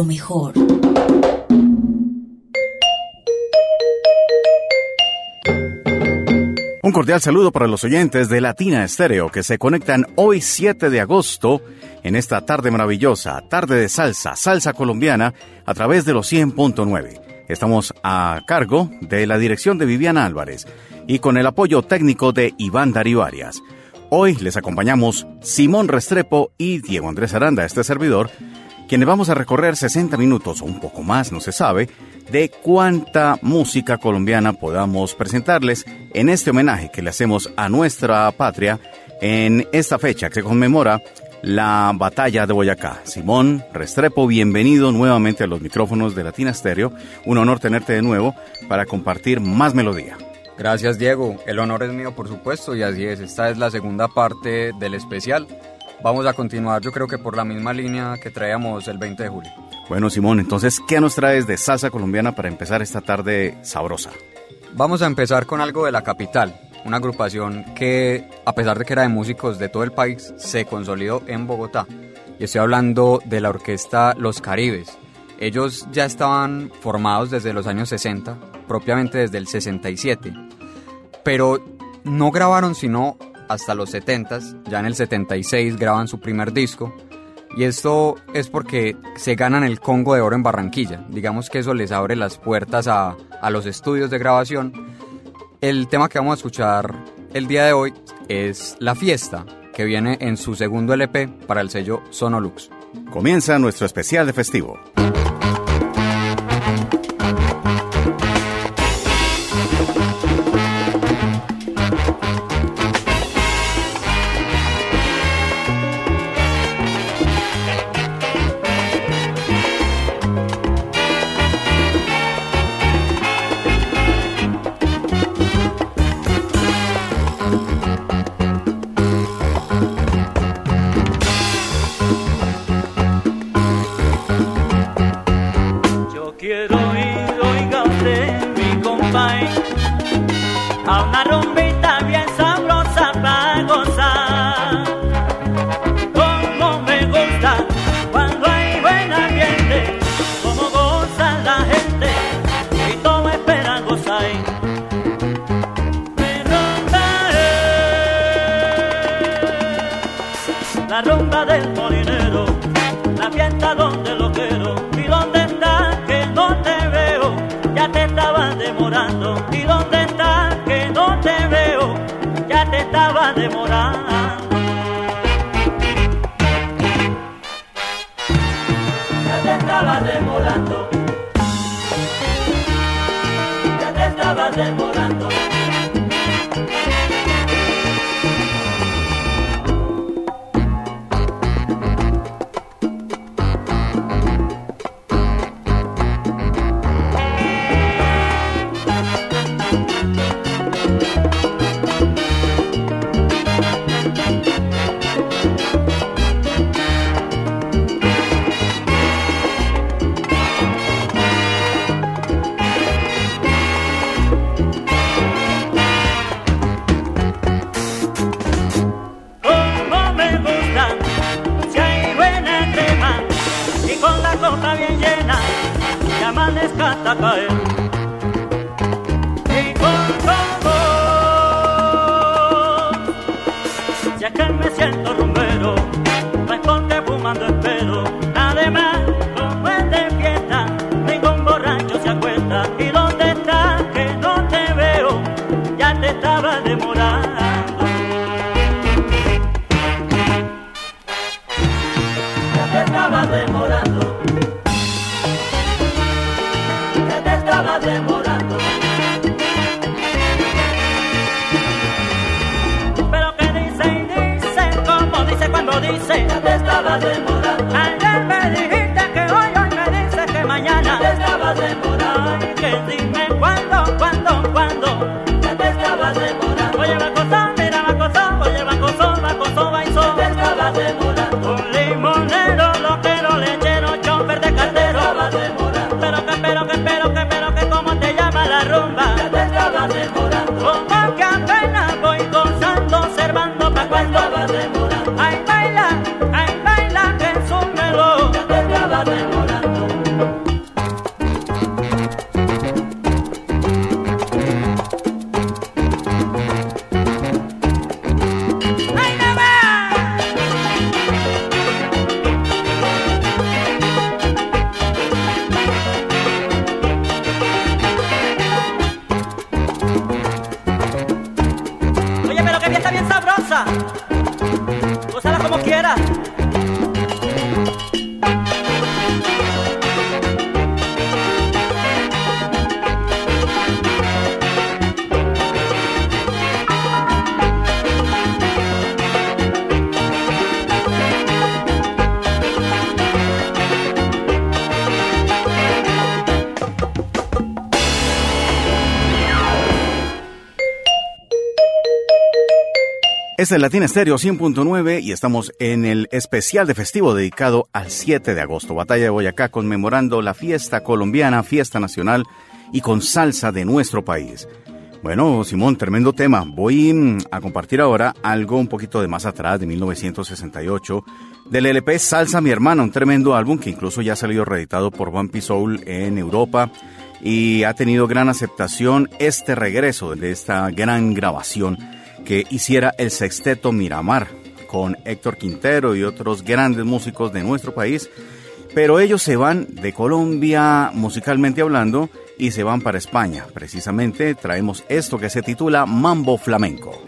lo mejor. Un cordial saludo para los oyentes de Latina Estéreo que se conectan hoy 7 de agosto en esta tarde maravillosa, tarde de salsa, salsa colombiana, a través de los 100.9. Estamos a cargo de la dirección de Viviana Álvarez y con el apoyo técnico de Iván Darío Arias. Hoy les acompañamos Simón Restrepo y Diego Andrés Aranda, este servidor, quienes vamos a recorrer 60 minutos o un poco más, no se sabe, de cuánta música colombiana podamos presentarles en este homenaje que le hacemos a nuestra patria en esta fecha que se conmemora la batalla de Boyacá. Simón Restrepo, bienvenido nuevamente a los micrófonos de Latina Stereo. Un honor tenerte de nuevo para compartir más melodía. Gracias Diego, el honor es mío por supuesto y así es, esta es la segunda parte del especial vamos a continuar yo creo que por la misma línea que traíamos el 20 de julio. Bueno Simón, entonces, ¿qué nos traes de salsa colombiana para empezar esta tarde sabrosa? Vamos a empezar con algo de la capital, una agrupación que, a pesar de que era de músicos de todo el país, se consolidó en Bogotá. Y estoy hablando de la orquesta Los Caribes. Ellos ya estaban formados desde los años 60, propiamente desde el 67, pero no grabaron sino hasta los 70s, ya en el 76 graban su primer disco. Y esto es porque se ganan el Congo de Oro en Barranquilla. Digamos que eso les abre las puertas a, a los estudios de grabación. El tema que vamos a escuchar el día de hoy es La Fiesta, que viene en su segundo LP para el sello Sonolux. Comienza nuestro especial de festivo. Es Latina Estéreo 100.9 y estamos en el especial de festivo dedicado al 7 de agosto, Batalla de Boyacá, conmemorando la fiesta colombiana, fiesta nacional y con salsa de nuestro país. Bueno, Simón, tremendo tema. Voy mm, a compartir ahora algo un poquito de más atrás, de 1968, del LP Salsa Mi Hermana, un tremendo álbum que incluso ya ha salido reeditado por Bumpy Soul en Europa y ha tenido gran aceptación este regreso de esta gran grabación que hiciera el sexteto Miramar con Héctor Quintero y otros grandes músicos de nuestro país, pero ellos se van de Colombia musicalmente hablando y se van para España. Precisamente traemos esto que se titula Mambo Flamenco.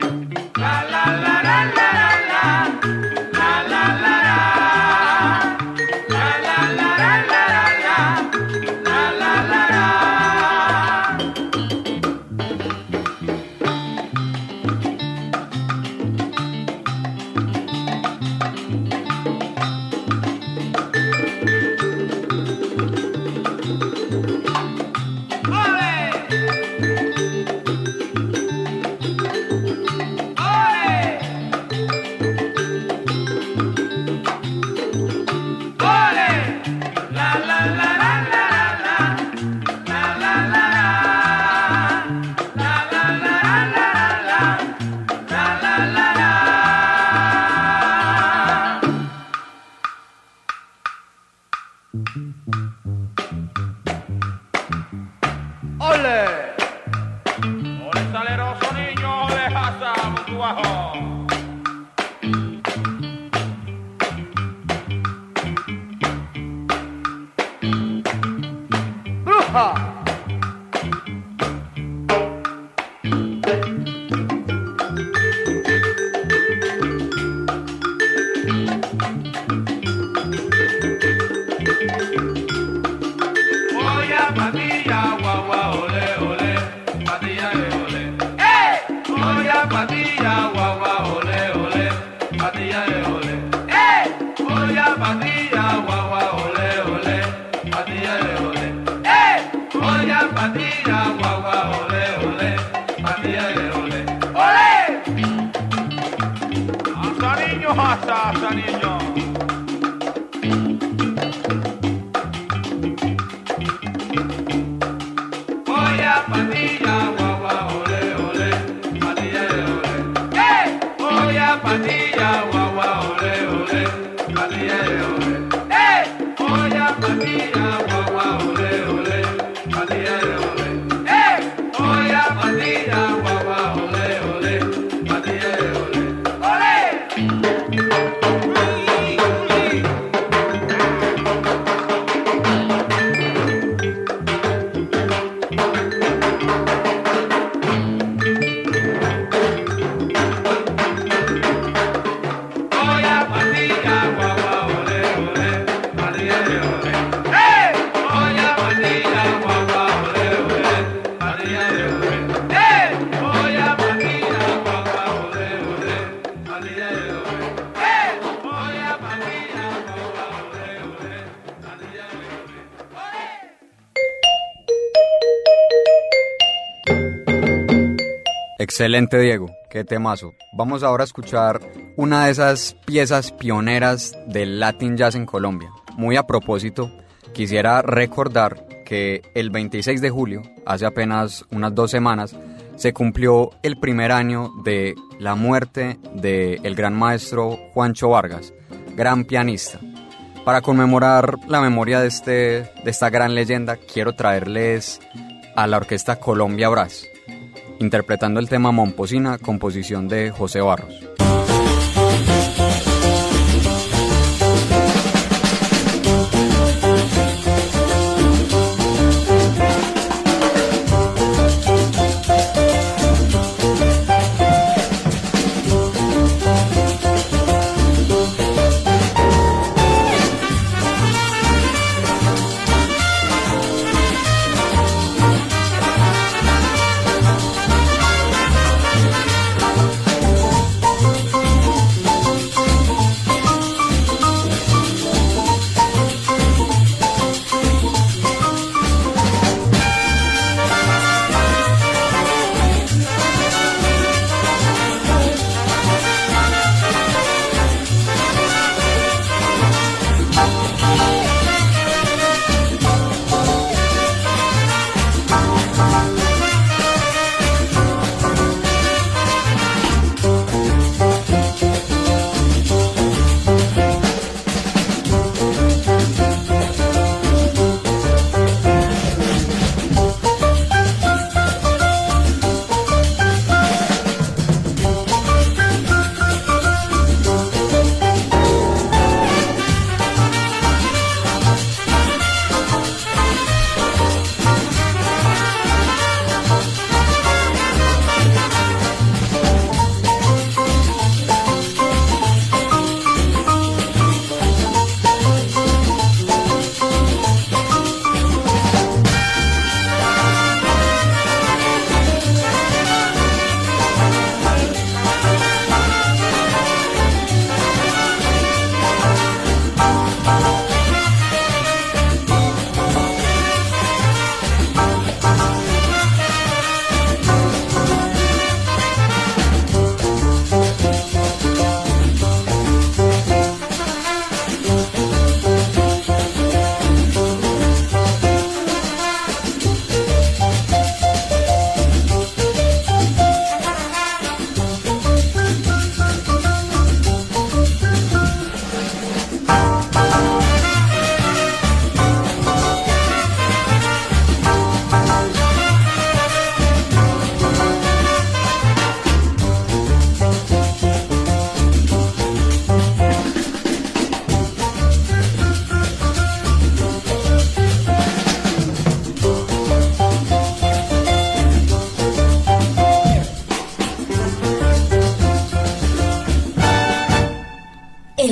Excelente, Diego. Qué temazo. Vamos ahora a escuchar una de esas piezas pioneras del Latin Jazz en Colombia. Muy a propósito, quisiera recordar que el 26 de julio, hace apenas unas dos semanas, se cumplió el primer año de la muerte del gran maestro Juancho Vargas, gran pianista. Para conmemorar la memoria de, este, de esta gran leyenda, quiero traerles a la orquesta Colombia Brass interpretando el tema Momposina, composición de José Barros.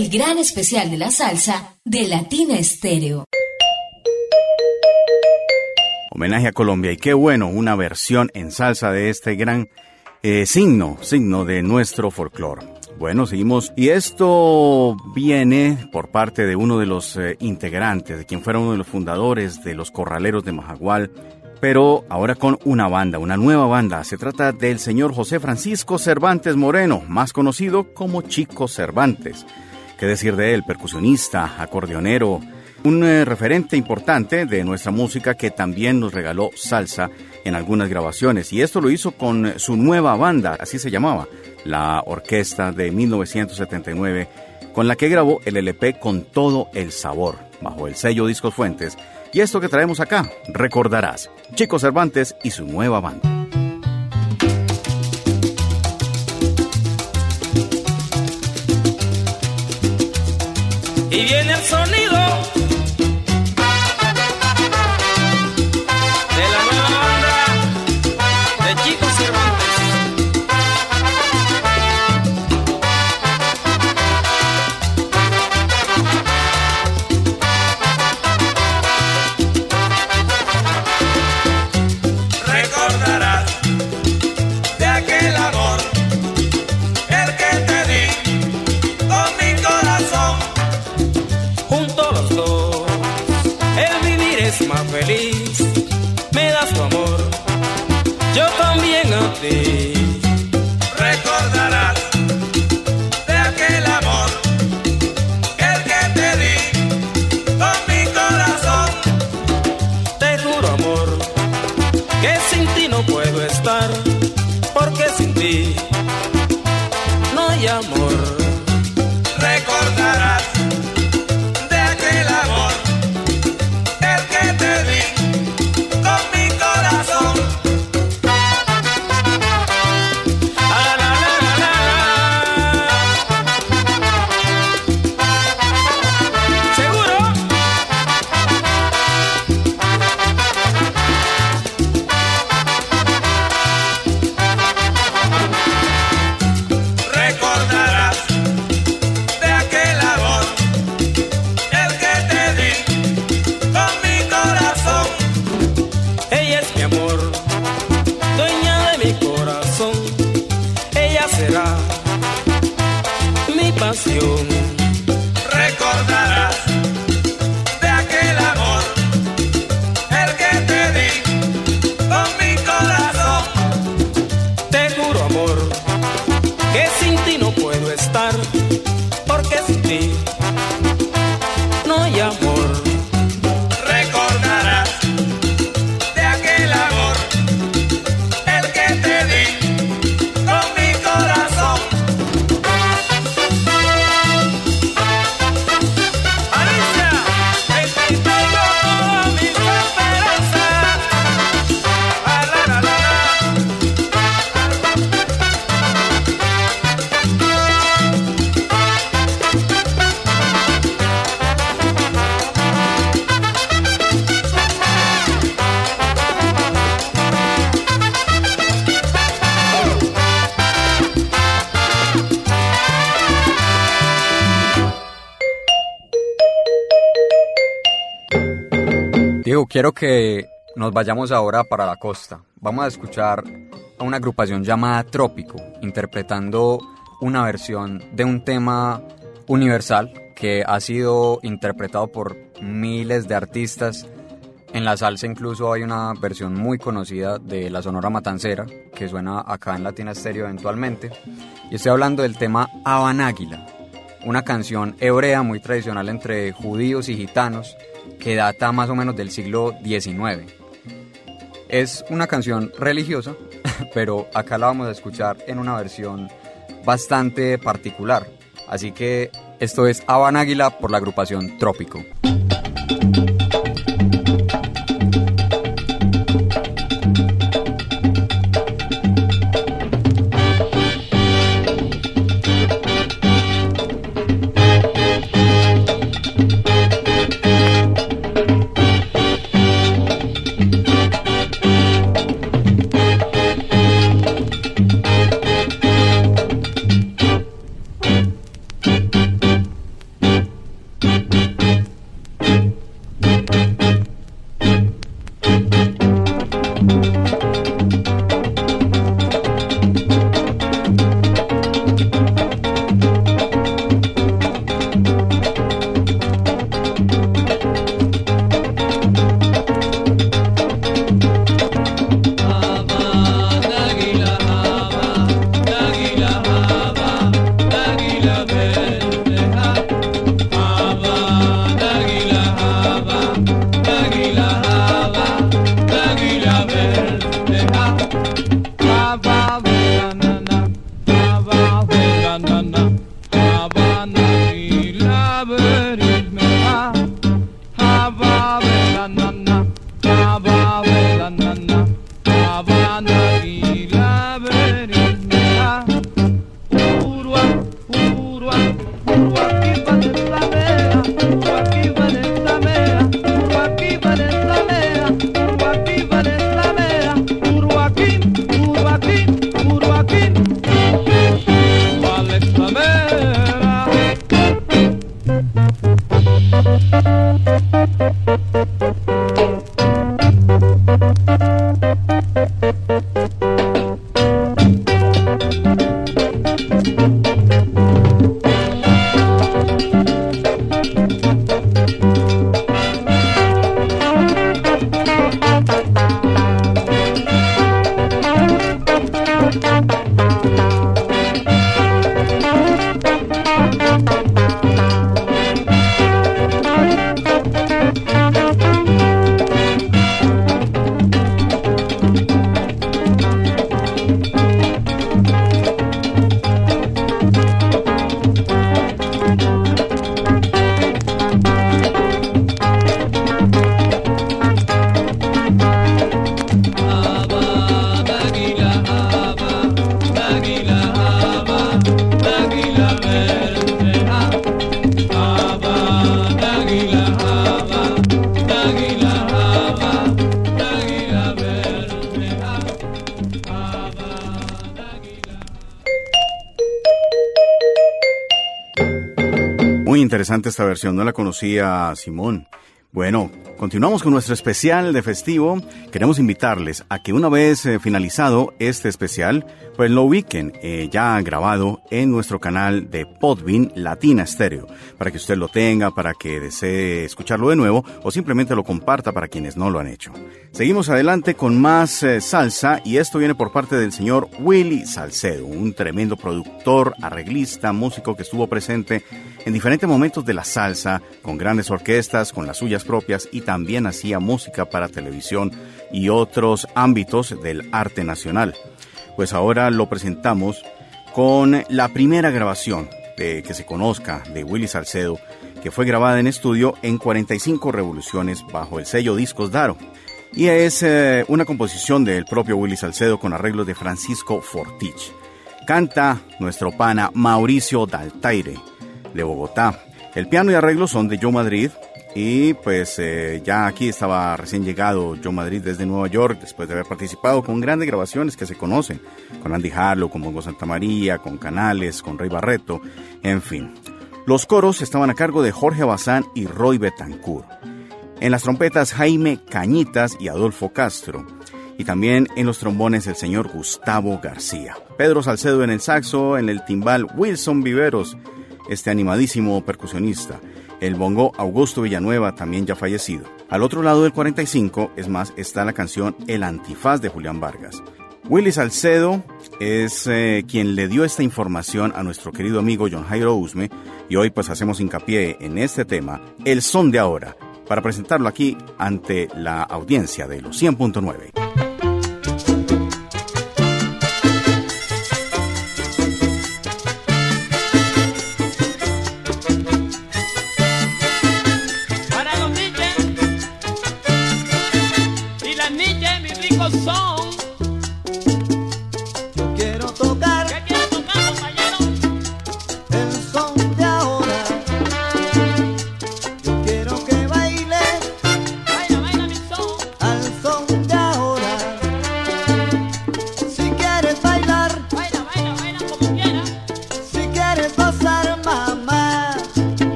El gran especial de la salsa de Latina Estéreo. Homenaje a Colombia y qué bueno, una versión en salsa de este gran eh, signo, signo de nuestro folclore. Bueno, seguimos. Y esto viene por parte de uno de los eh, integrantes, de quien fuera uno de los fundadores de los Corraleros de Majagual, pero ahora con una banda, una nueva banda. Se trata del señor José Francisco Cervantes Moreno, más conocido como Chico Cervantes. ¿Qué decir de él? Percusionista, acordeonero, un eh, referente importante de nuestra música que también nos regaló salsa en algunas grabaciones. Y esto lo hizo con su nueva banda, así se llamaba, la Orquesta de 1979, con la que grabó el LP Con todo el sabor, bajo el sello Discos Fuentes. Y esto que traemos acá, recordarás, Chico Cervantes y su nueva banda. Viene el sonido day. Quiero que nos vayamos ahora para la costa. Vamos a escuchar a una agrupación llamada Trópico, interpretando una versión de un tema universal que ha sido interpretado por miles de artistas. En la salsa incluso hay una versión muy conocida de la Sonora Matancera, que suena acá en Latina Stereo eventualmente. Y estoy hablando del tema Águila, una canción hebrea muy tradicional entre judíos y gitanos, que data más o menos del siglo XIX. Es una canción religiosa, pero acá la vamos a escuchar en una versión bastante particular. Así que esto es Habana Águila por la agrupación Trópico. Interesante esta versión, no la conocía Simón. Bueno, continuamos con nuestro especial de festivo. Queremos invitarles a que una vez eh, finalizado este especial, pues lo ubiquen eh, ya grabado en nuestro canal de Podbean Latina Stereo, para que usted lo tenga, para que desee escucharlo de nuevo o simplemente lo comparta para quienes no lo han hecho. Seguimos adelante con más eh, salsa y esto viene por parte del señor Willy Salcedo, un tremendo productor, arreglista, músico que estuvo presente en diferentes momentos de la salsa, con grandes orquestas, con las suyas propias y también hacía música para televisión y otros ámbitos del arte nacional. Pues ahora lo presentamos con la primera grabación de que se conozca de Willy Salcedo, que fue grabada en estudio en 45 revoluciones bajo el sello Discos Daro. Y es eh, una composición del propio Willy Salcedo con arreglos de Francisco Fortich. Canta nuestro pana Mauricio Daltaire de Bogotá. El piano y arreglos son de Joe Madrid, y pues eh, ya aquí estaba recién llegado Joe Madrid desde Nueva York, después de haber participado con grandes grabaciones que se conocen, con Andy Harlow, con Mongo Santa María, con Canales, con Rey Barreto, en fin. Los coros estaban a cargo de Jorge Bazán y Roy Betancourt. En las trompetas Jaime Cañitas y Adolfo Castro. Y también en los trombones el señor Gustavo García. Pedro Salcedo en el saxo, en el timbal Wilson Viveros, este animadísimo percusionista el bongo Augusto Villanueva, también ya fallecido. Al otro lado del 45, es más, está la canción El Antifaz de Julián Vargas. Willy Salcedo es eh, quien le dio esta información a nuestro querido amigo John Jairo Usme y hoy pues hacemos hincapié en este tema, El Son de Ahora, para presentarlo aquí ante la audiencia de los 100.9.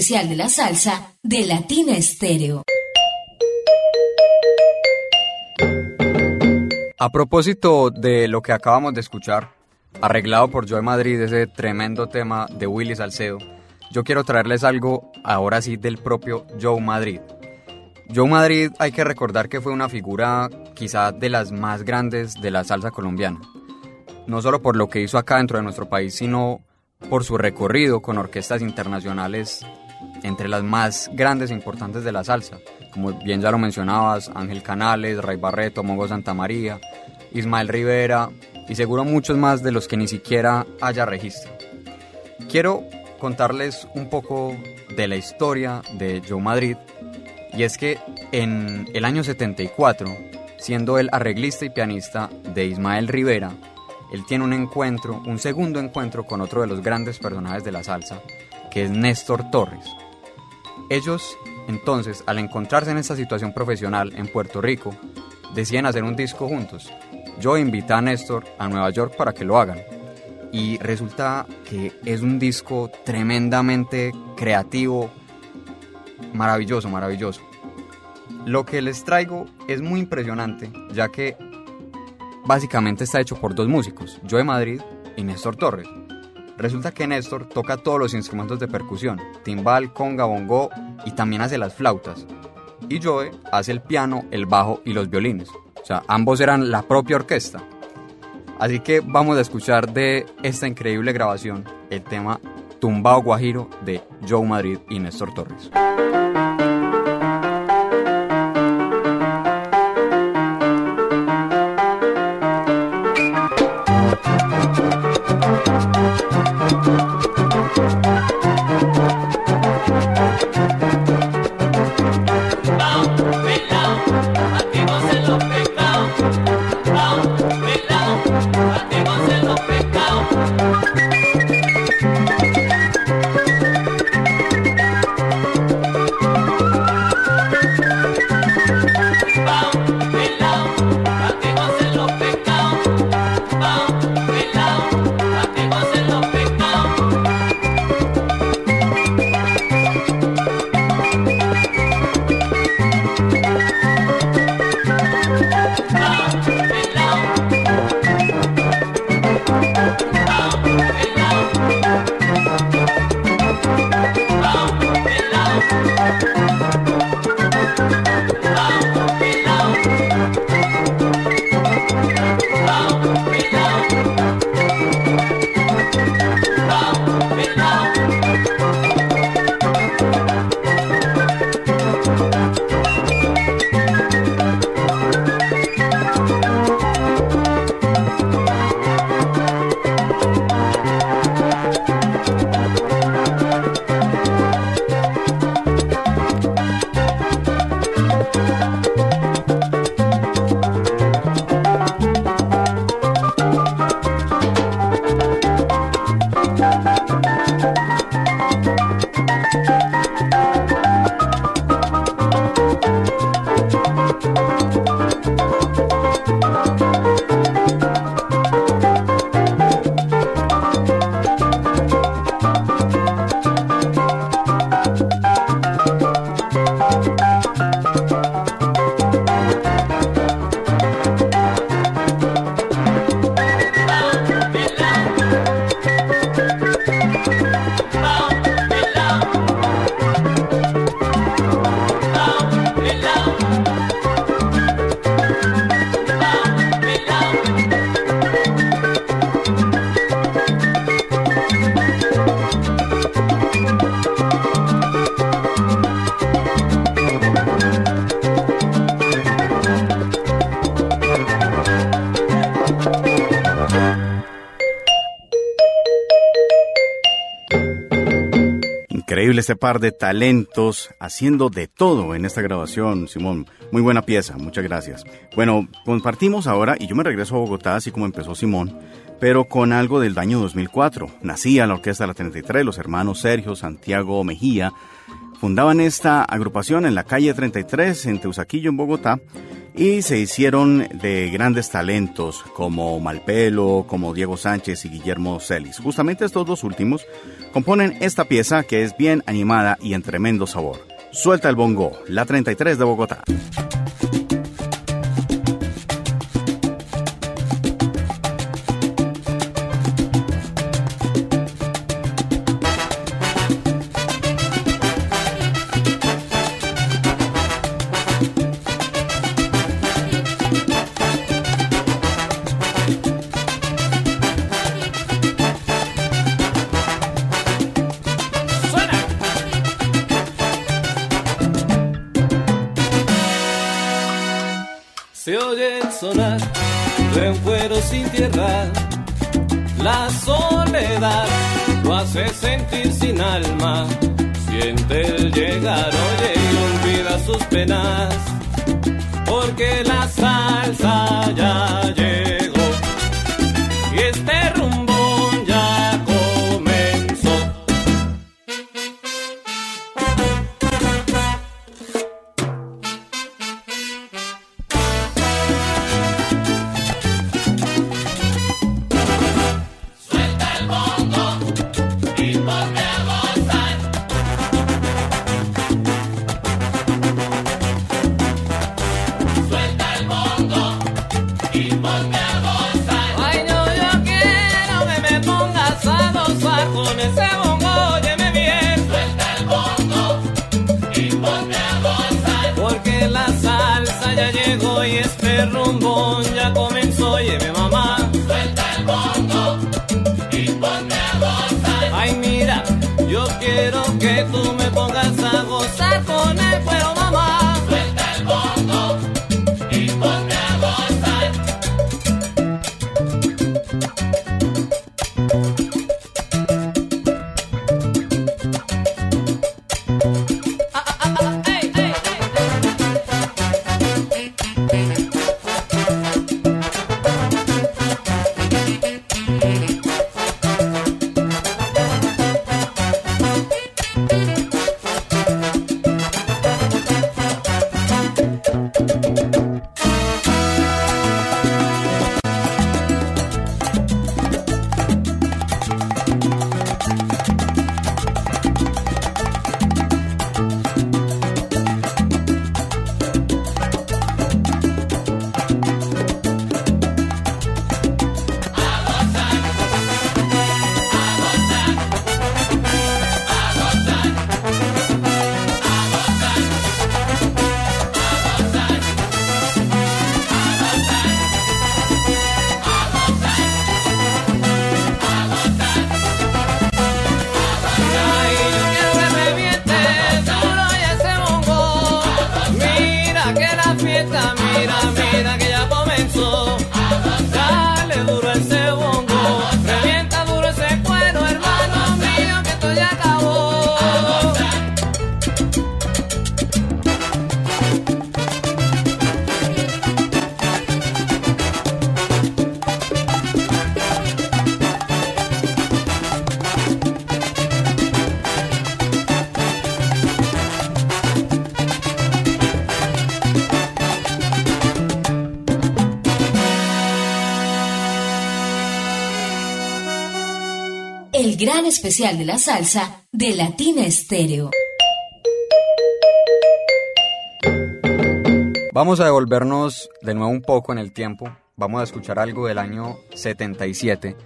especial de la salsa de Latina Estéreo. A propósito de lo que acabamos de escuchar, arreglado por Joe Madrid, ese tremendo tema de Willy Salcedo, yo quiero traerles algo ahora sí del propio Joe Madrid. Joe Madrid hay que recordar que fue una figura quizá de las más grandes de la salsa colombiana. No solo por lo que hizo acá dentro de nuestro país, sino por su recorrido con orquestas internacionales entre las más grandes e importantes de la salsa, como bien ya lo mencionabas, Ángel Canales, Ray Barreto, Mongo Santa María, Ismael Rivera y seguro muchos más de los que ni siquiera haya registro. Quiero contarles un poco de la historia de Joe Madrid y es que en el año 74, siendo el arreglista y pianista de Ismael Rivera, él tiene un encuentro, un segundo encuentro con otro de los grandes personajes de la salsa, que es Néstor Torres. Ellos, entonces, al encontrarse en esta situación profesional en Puerto Rico, deciden hacer un disco juntos. Yo invité a Néstor a Nueva York para que lo hagan. Y resulta que es un disco tremendamente creativo, maravilloso, maravilloso. Lo que les traigo es muy impresionante, ya que básicamente está hecho por dos músicos, Joe Madrid y Néstor Torres. Resulta que Néstor toca todos los instrumentos de percusión, timbal, conga, bongo y también hace las flautas. Y Joe hace el piano, el bajo y los violines. O sea, ambos eran la propia orquesta. Así que vamos a escuchar de esta increíble grabación el tema Tumbao Guajiro de Joe Madrid y Néstor Torres. Este par de talentos haciendo de todo en esta grabación, Simón. Muy buena pieza, muchas gracias. Bueno, compartimos ahora y yo me regreso a Bogotá así como empezó Simón, pero con algo del año 2004. Nacía la Orquesta La 33, los hermanos Sergio, Santiago Mejía, fundaban esta agrupación en la calle 33 en Teusaquillo, en Bogotá, y se hicieron de grandes talentos como Malpelo, como Diego Sánchez y Guillermo Celis. Justamente estos dos últimos componen esta pieza que es bien animada y en tremendo sabor. Suelta el bongo, la 33 de Bogotá. Alma. Siente el llegar, oye, y olvida sus penas. Julieta, mira, mira que especial de la salsa de Latina Estéreo. Vamos a devolvernos de nuevo un poco en el tiempo. Vamos a escuchar algo del año 77,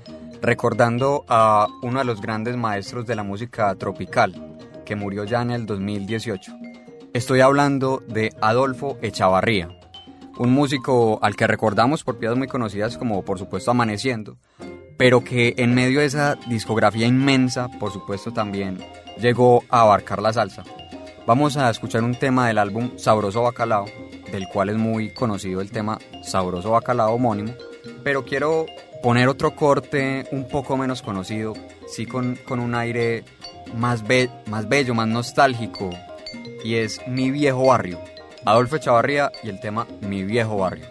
recordando a uno de los grandes maestros de la música tropical, que murió ya en el 2018. Estoy hablando de Adolfo Echavarría, un músico al que recordamos por piezas muy conocidas como por supuesto Amaneciendo, pero que en medio de esa discografía inmensa, por supuesto también llegó a abarcar la salsa. Vamos a escuchar un tema del álbum Sabroso Bacalao, del cual es muy conocido el tema Sabroso Bacalao homónimo, pero quiero poner otro corte un poco menos conocido, sí con, con un aire más, más bello, más nostálgico, y es Mi Viejo Barrio. Adolfo Chavarría y el tema Mi Viejo Barrio.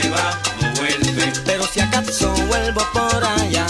Se va, no. Pero si acaso vuelvo por allá.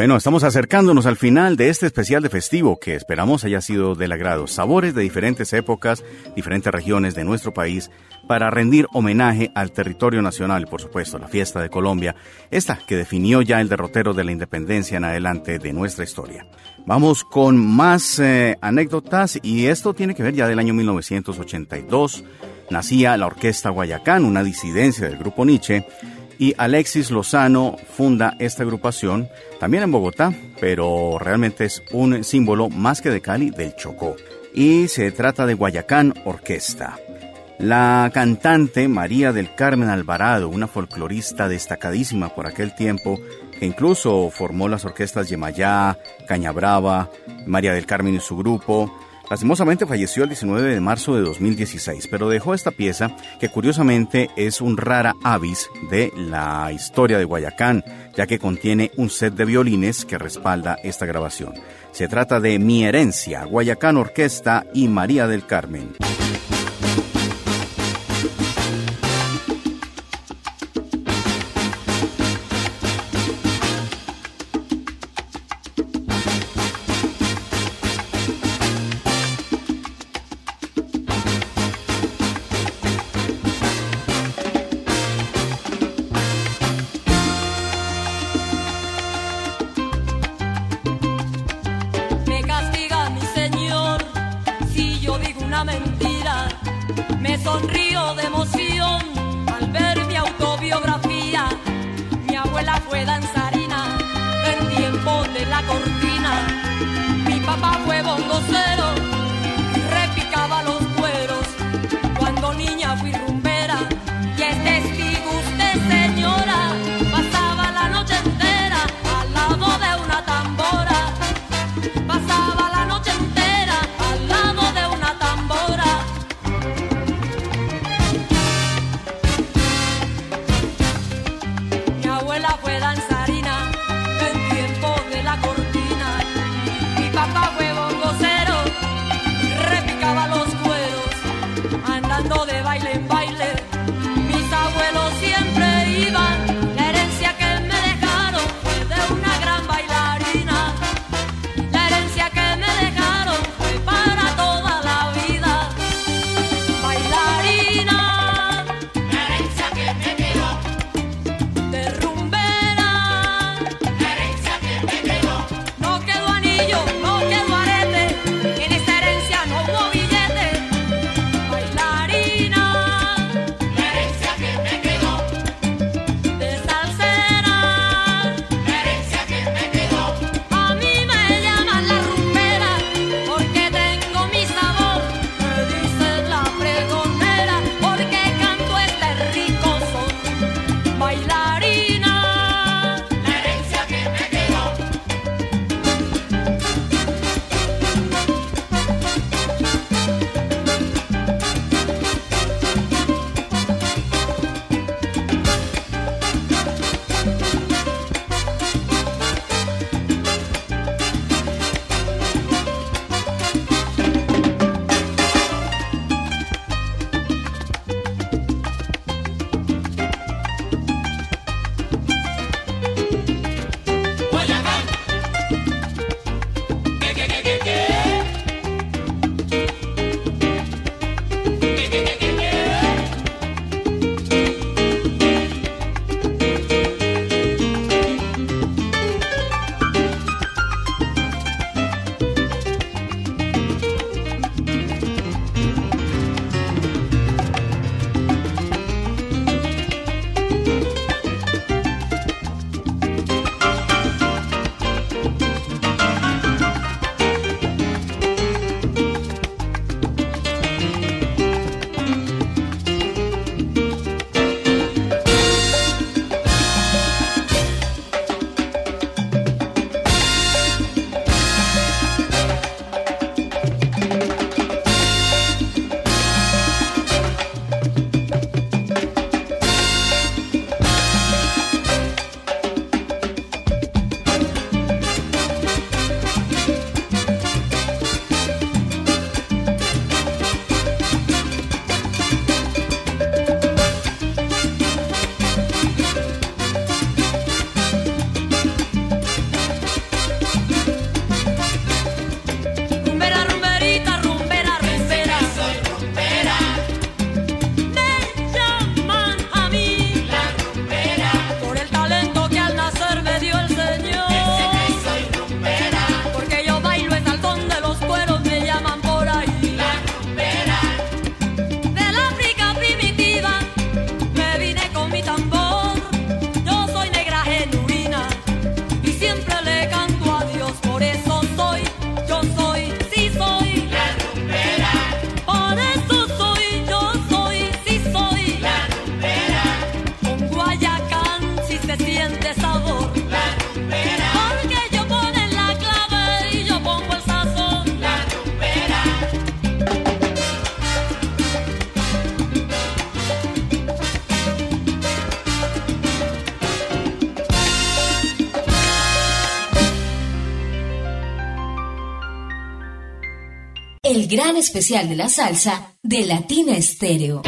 Bueno, estamos acercándonos al final de este especial de festivo que esperamos haya sido del agrado. Sabores de diferentes épocas, diferentes regiones de nuestro país para rendir homenaje al territorio nacional, por supuesto, la fiesta de Colombia, esta que definió ya el derrotero de la independencia en adelante de nuestra historia. Vamos con más eh, anécdotas y esto tiene que ver ya del año 1982 nacía la Orquesta Guayacán, una disidencia del grupo Nietzsche, y Alexis Lozano funda esta agrupación también en Bogotá, pero realmente es un símbolo más que de Cali del Chocó. Y se trata de Guayacán Orquesta. La cantante María del Carmen Alvarado, una folclorista destacadísima por aquel tiempo, que incluso formó las orquestas Yemayá, Cañabrava, María del Carmen y su grupo, Lastimosamente falleció el 19 de marzo de 2016, pero dejó esta pieza que curiosamente es un rara avis de la historia de Guayacán, ya que contiene un set de violines que respalda esta grabación. Se trata de Mi Herencia, Guayacán Orquesta y María del Carmen. Fue danzarina especial de la salsa de Latina Estéreo.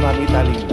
mamita linda.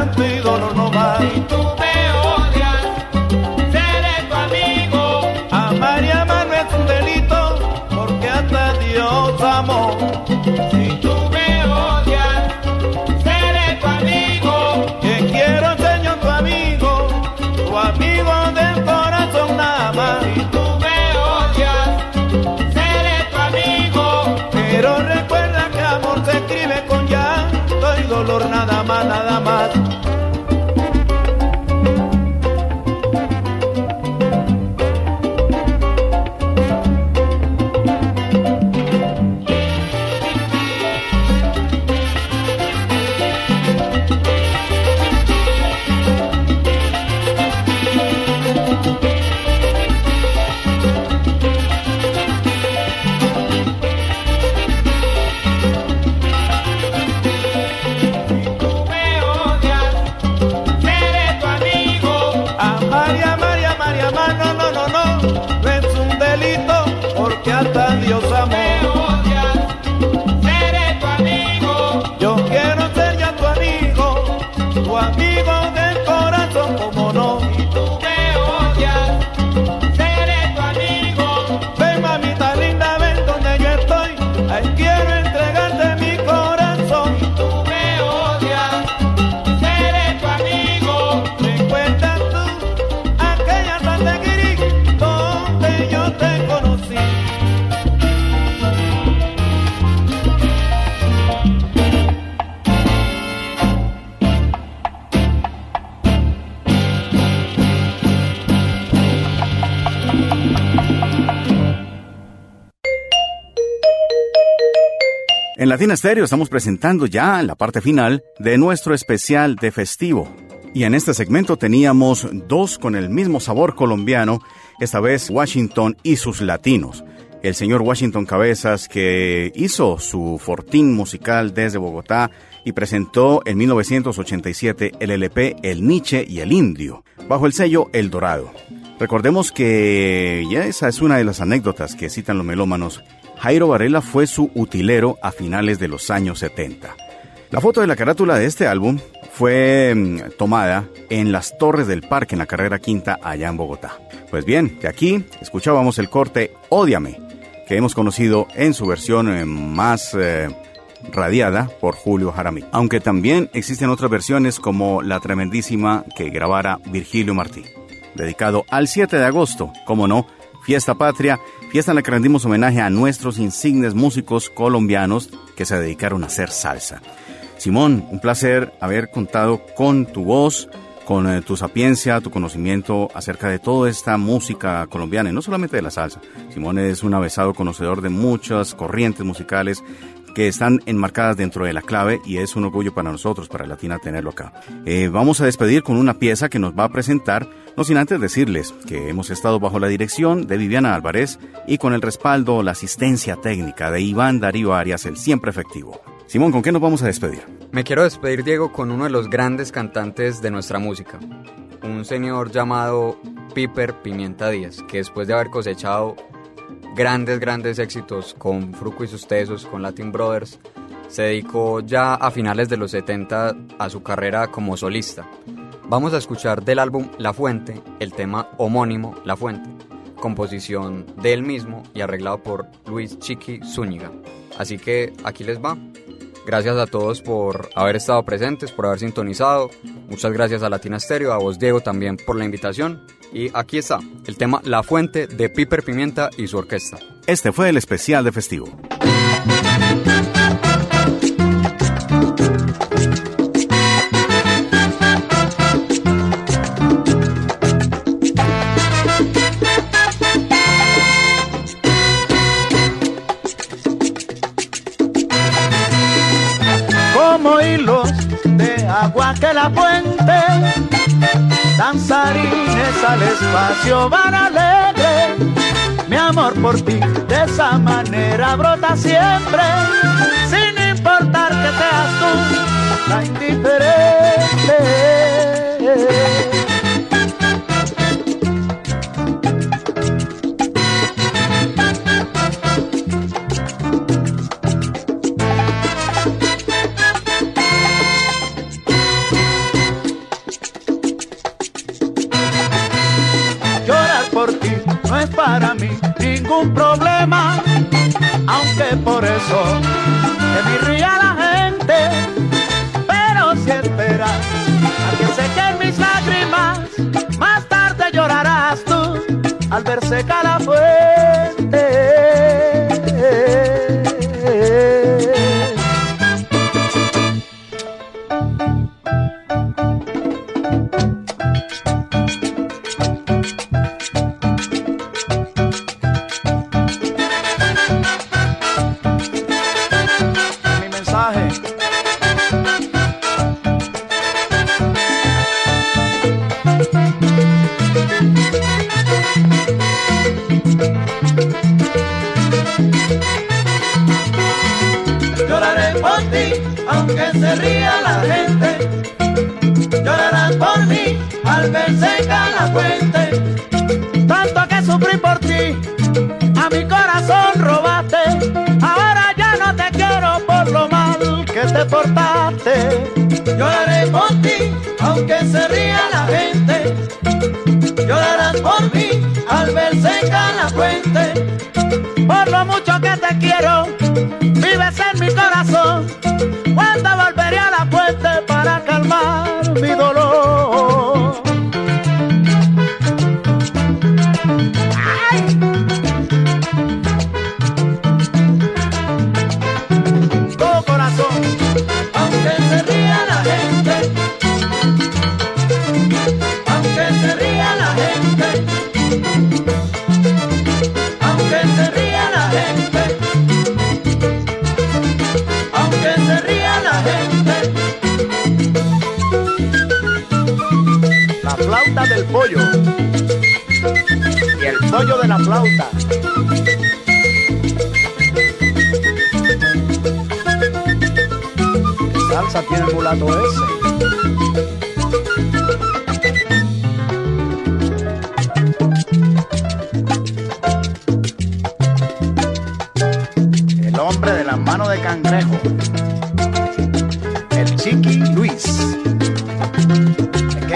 happy. nada más. En Latina Stereo estamos presentando ya la parte final de nuestro especial de festivo. Y en este segmento teníamos dos con el mismo sabor colombiano, esta vez Washington y sus latinos. El señor Washington Cabezas que hizo su fortín musical desde Bogotá y presentó en 1987 el LP El Nietzsche y el Indio, bajo el sello El Dorado. Recordemos que ya esa es una de las anécdotas que citan los melómanos. Jairo Varela fue su utilero a finales de los años 70. La foto de la carátula de este álbum fue mm, tomada en las Torres del Parque en la carrera quinta allá en Bogotá. Pues bien, de aquí escuchábamos el corte Ódiame, que hemos conocido en su versión eh, más eh, radiada por Julio Jaramillo. Aunque también existen otras versiones como la tremendísima que grabara Virgilio Martí dedicado al 7 de agosto, como no, Fiesta Patria, fiesta en la que rendimos homenaje a nuestros insignes músicos colombianos que se dedicaron a hacer salsa. Simón, un placer haber contado con tu voz, con eh, tu sapiencia, tu conocimiento acerca de toda esta música colombiana y no solamente de la salsa. Simón es un avesado conocedor de muchas corrientes musicales que están enmarcadas dentro de la clave y es un orgullo para nosotros, para Latina, tenerlo acá. Eh, vamos a despedir con una pieza que nos va a presentar, no sin antes decirles que hemos estado bajo la dirección de Viviana Álvarez y con el respaldo, la asistencia técnica de Iván Darío Arias, el siempre efectivo. Simón, ¿con qué nos vamos a despedir? Me quiero despedir, Diego, con uno de los grandes cantantes de nuestra música, un señor llamado Piper Pimienta Díaz, que después de haber cosechado grandes, grandes éxitos con Fruco y sus Tesos, con Latin Brothers. Se dedicó ya a finales de los 70 a su carrera como solista. Vamos a escuchar del álbum La Fuente el tema homónimo La Fuente, composición de él mismo y arreglado por Luis Chiqui Zúñiga. Así que aquí les va. Gracias a todos por haber estado presentes, por haber sintonizado. Muchas gracias a Latina Stereo, a vos Diego también por la invitación. Y aquí está, el tema La Fuente de Piper Pimienta y su orquesta. Este fue el especial de festivo. Como hilos de agua que la fuente al espacio van alegre. Mi amor por ti de esa manera brota siempre, sin importar que seas tú la indiferente.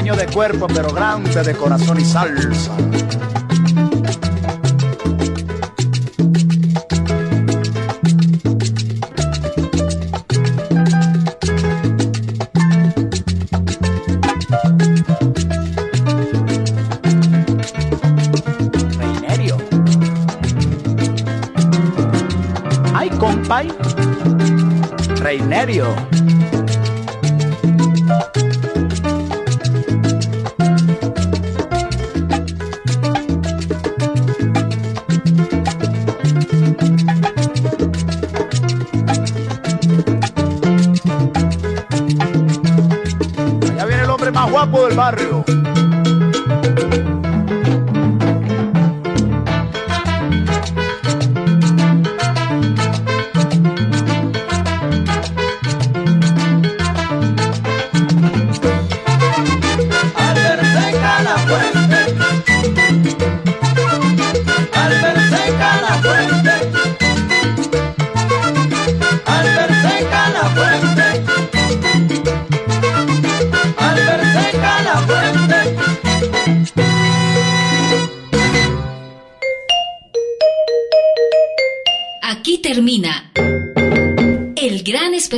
De cuerpo pero grande de corazón y salsa. Reinerio. Reinerio.